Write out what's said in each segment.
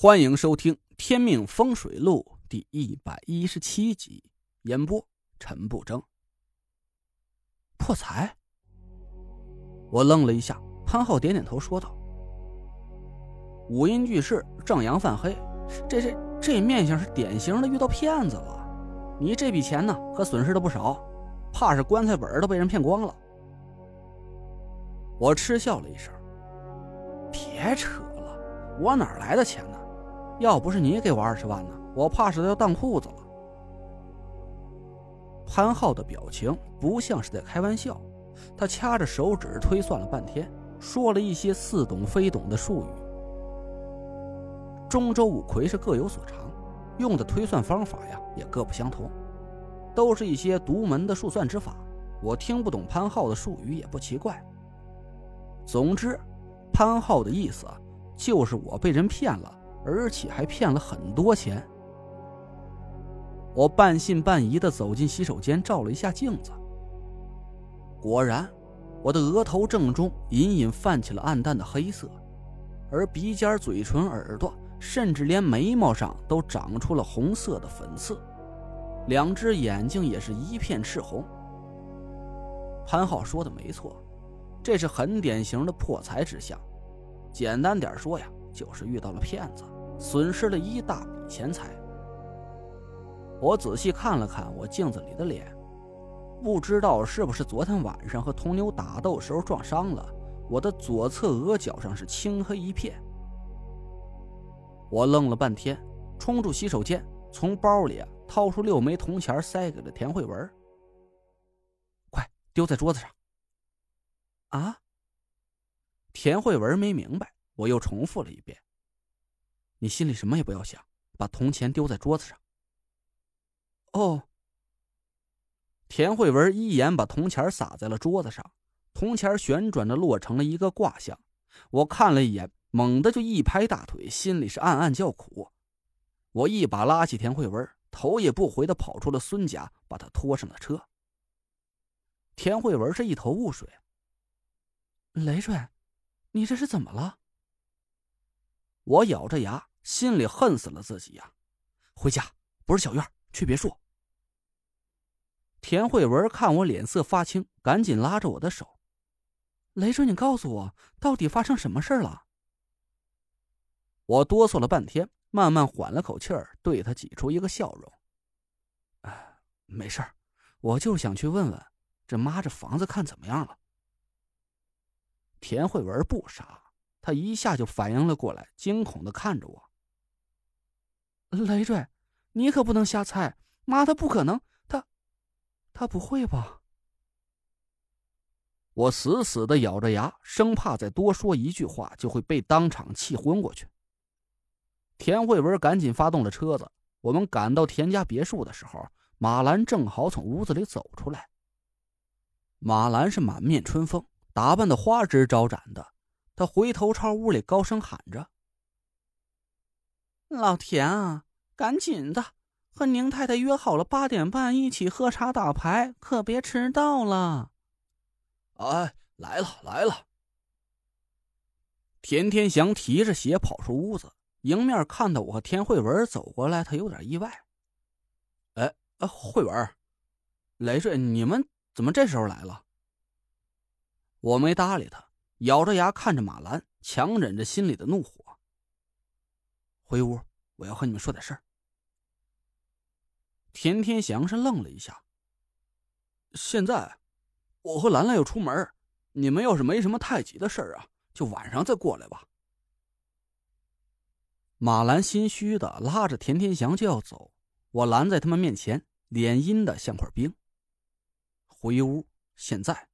欢迎收听《天命风水录》第一百一十七集，演播陈不争。破财？我愣了一下，潘浩点点头说道：“五阴俱逝，正阳泛黑，这这这面相是典型的遇到骗子了。你这笔钱呢，可损失了不少，怕是棺材本都被人骗光了。”我嗤笑了一声：“别扯了，我哪来的钱呢？”要不是你给我二十万呢，我怕是要当裤子了。潘浩的表情不像是在开玩笑，他掐着手指推算了半天，说了一些似懂非懂的术语。中州五魁是各有所长，用的推算方法呀也各不相同，都是一些独门的数算之法。我听不懂潘浩的术语也不奇怪。总之，潘浩的意思就是我被人骗了。而且还骗了很多钱。我半信半疑的走进洗手间，照了一下镜子。果然，我的额头正中隐隐泛起了暗淡的黑色，而鼻尖、嘴唇、耳朵，甚至连眉毛上都长出了红色的粉刺，两只眼睛也是一片赤红。潘浩说的没错，这是很典型的破财之相。简单点说呀。就是遇到了骗子，损失了一大笔钱财。我仔细看了看我镜子里的脸，不知道是不是昨天晚上和铜牛打斗时候撞伤了，我的左侧额角上是青黑一片。我愣了半天，冲出洗手间，从包里掏出六枚铜钱，塞给了田慧文。快丢在桌子上！啊？田慧文没明白。我又重复了一遍：“你心里什么也不要想，把铜钱丢在桌子上。”哦。田慧文一眼把铜钱撒在了桌子上，铜钱旋转着落成了一个卦象。我看了一眼，猛地就一拍大腿，心里是暗暗叫苦。我一把拉起田慧文，头也不回的跑出了孙家，把他拖上了车。田慧文是一头雾水：“雷瑞，你这是怎么了？”我咬着牙，心里恨死了自己呀！回家不是小院，去别墅。田慧文看我脸色发青，赶紧拉着我的手：“雷叔，你告诉我，到底发生什么事了？”我哆嗦了半天，慢慢缓了口气儿，对他挤出一个笑容：“哎，没事儿，我就是想去问问，这妈这房子看怎么样了。”田慧文不傻。他一下就反应了过来，惊恐的看着我。雷瑞，你可不能瞎猜，妈她不可能，她，她不会吧？我死死的咬着牙，生怕再多说一句话就会被当场气昏过去。田慧文赶紧发动了车子，我们赶到田家别墅的时候，马兰正好从屋子里走出来。马兰是满面春风，打扮的花枝招展的。她回头朝屋里高声喊着：“老田啊，赶紧的，和宁太太约好了八点半一起喝茶打牌，可别迟到了。”哎，来了来了。田天祥提着鞋跑出屋子，迎面看到我和田慧文走过来，他有点意外。“哎，慧文，雷顺，你们怎么这时候来了？”我没搭理他。咬着牙看着马兰，强忍着心里的怒火。回屋，我要和你们说点事儿。田天祥是愣了一下。现在，我和兰兰要出门，你们要是没什么太急的事儿啊，就晚上再过来吧。马兰心虚的拉着田天祥就要走，我拦在他们面前，脸阴的像块冰。回屋，现在。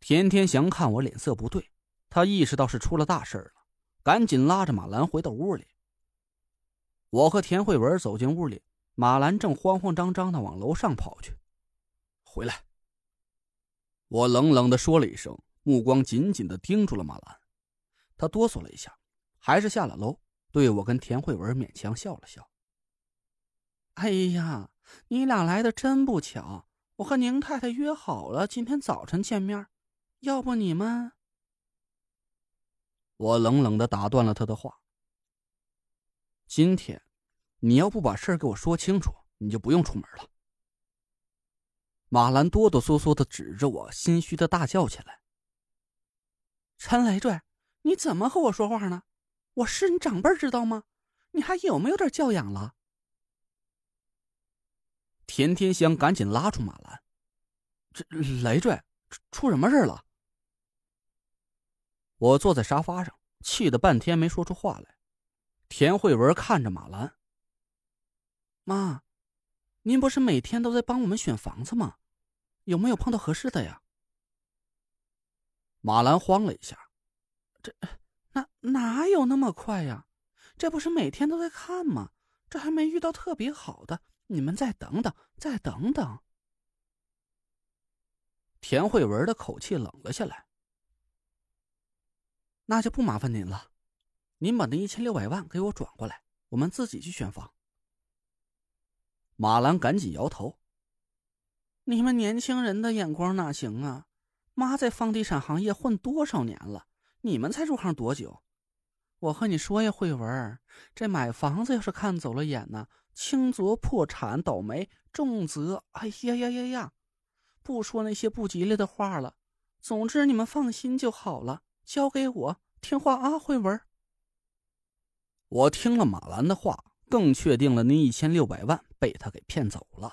田天祥看我脸色不对，他意识到是出了大事了，赶紧拉着马兰回到屋里。我和田慧文走进屋里，马兰正慌慌张张的往楼上跑去。回来！我冷冷的说了一声，目光紧紧的盯住了马兰。他哆嗦了一下，还是下了楼，对我跟田慧文勉强笑了笑。哎呀，你俩来的真不巧，我和宁太太约好了今天早晨见面。要不你们？我冷冷的打断了他的话，今天，你要不把事儿给我说清楚，你就不用出门了。马兰哆哆嗦嗦的指着我，心虚的大叫起来：“陈累赘，你怎么和我说话呢？我是你长辈，知道吗？你还有没有点教养了？”田天香赶紧拉住马兰：“这累赘，出什么事了？”我坐在沙发上，气得半天没说出话来。田慧文看着马兰：“妈，您不是每天都在帮我们选房子吗？有没有碰到合适的呀？”马兰慌了一下：“这哪哪有那么快呀？这不是每天都在看吗？这还没遇到特别好的。”你们再等等，再等等。田慧文的口气冷了下来。那就不麻烦您了，您把那一千六百万给我转过来，我们自己去选房。马兰赶紧摇头：“你们年轻人的眼光哪行啊？妈在房地产行业混多少年了，你们才入行多久？我和你说呀，慧文，这买房子要是看走了眼呢？”轻则破产倒霉，重则哎呀呀呀呀！不说那些不吉利的话了。总之你们放心就好了，交给我，听话啊，慧文。我听了马兰的话，更确定了那一千六百万被他给骗走了。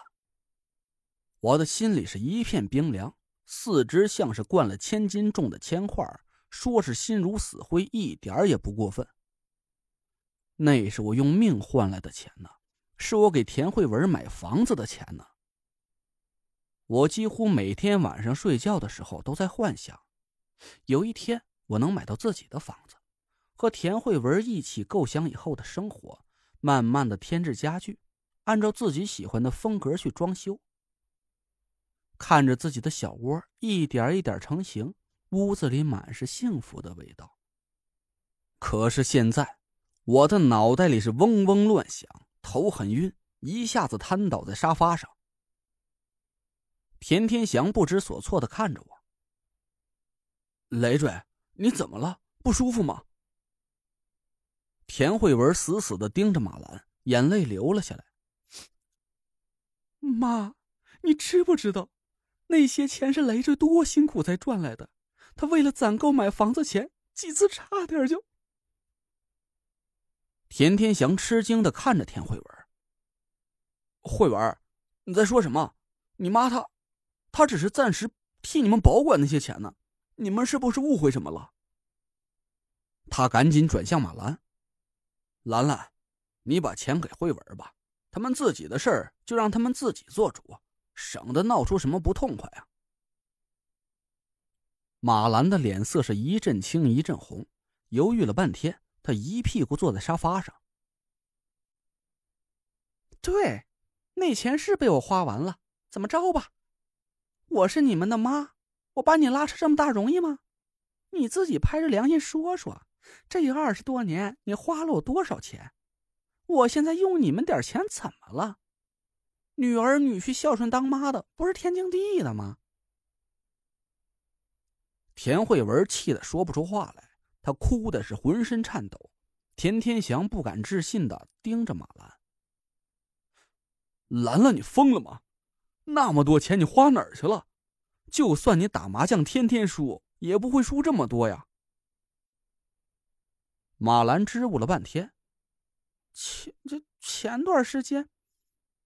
我的心里是一片冰凉，四肢像是灌了千斤重的铅块，说是心如死灰，一点也不过分。那是我用命换来的钱呢。是我给田慧文买房子的钱呢。我几乎每天晚上睡觉的时候都在幻想，有一天我能买到自己的房子，和田慧文一起构想以后的生活，慢慢的添置家具，按照自己喜欢的风格去装修。看着自己的小窝一点一点成型，屋子里满是幸福的味道。可是现在，我的脑袋里是嗡嗡乱响。头很晕，一下子瘫倒在沙发上。田天祥不知所措的看着我：“累赘，你怎么了？不舒服吗？”田慧文死死的盯着马兰，眼泪流了下来。妈，你知不知道，那些钱是累赘多辛苦才赚来的？他为了攒够买房子钱，几次差点就……田天祥吃惊的看着田慧文：“慧文，你在说什么？你妈她，她只是暂时替你们保管那些钱呢。你们是不是误会什么了？”他赶紧转向马兰：“兰兰，你把钱给慧文吧，他们自己的事儿就让他们自己做主，省得闹出什么不痛快啊。”马兰的脸色是一阵青一阵红，犹豫了半天。他一屁股坐在沙发上。对，那钱是被我花完了，怎么着吧？我是你们的妈，我把你拉扯这么大容易吗？你自己拍着良心说说，这二十多年你花了我多少钱？我现在用你们点钱怎么了？女儿女婿孝顺当妈的，不是天经地义的吗？田慧文气得说不出话来。他哭的是浑身颤抖，田天祥不敢置信的盯着马兰。兰兰，你疯了吗？那么多钱你花哪儿去了？就算你打麻将天天输，也不会输这么多呀。马兰支吾了半天，前这前段时间，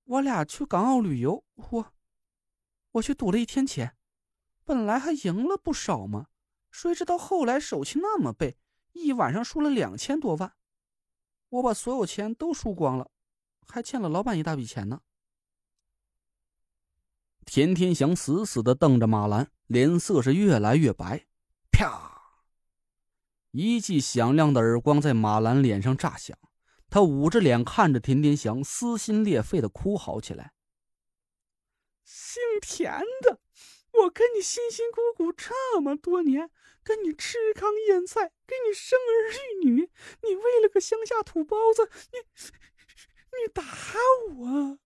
我俩去港澳旅游，我我去赌了一天钱，本来还赢了不少嘛。谁知道后来手气那么背，一晚上输了两千多万，我把所有钱都输光了，还欠了老板一大笔钱呢。田天祥死死的瞪着马兰，脸色是越来越白。啪！一记响亮的耳光在马兰脸上炸响，他捂着脸看着田天祥，撕心裂肺的哭嚎起来：“姓田的，我跟你辛辛苦苦这么多年。”跟你吃糠咽菜，给你生儿育女，你为了个乡下土包子，你你打我！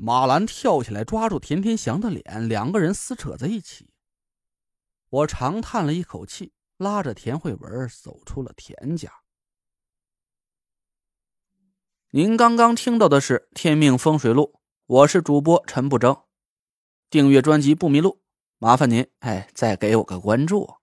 马兰跳起来抓住田天祥的脸，两个人撕扯在一起。我长叹了一口气，拉着田慧文走出了田家。您刚刚听到的是《天命风水录》，我是主播陈不争。订阅专辑不迷路，麻烦您哎，再给我个关注。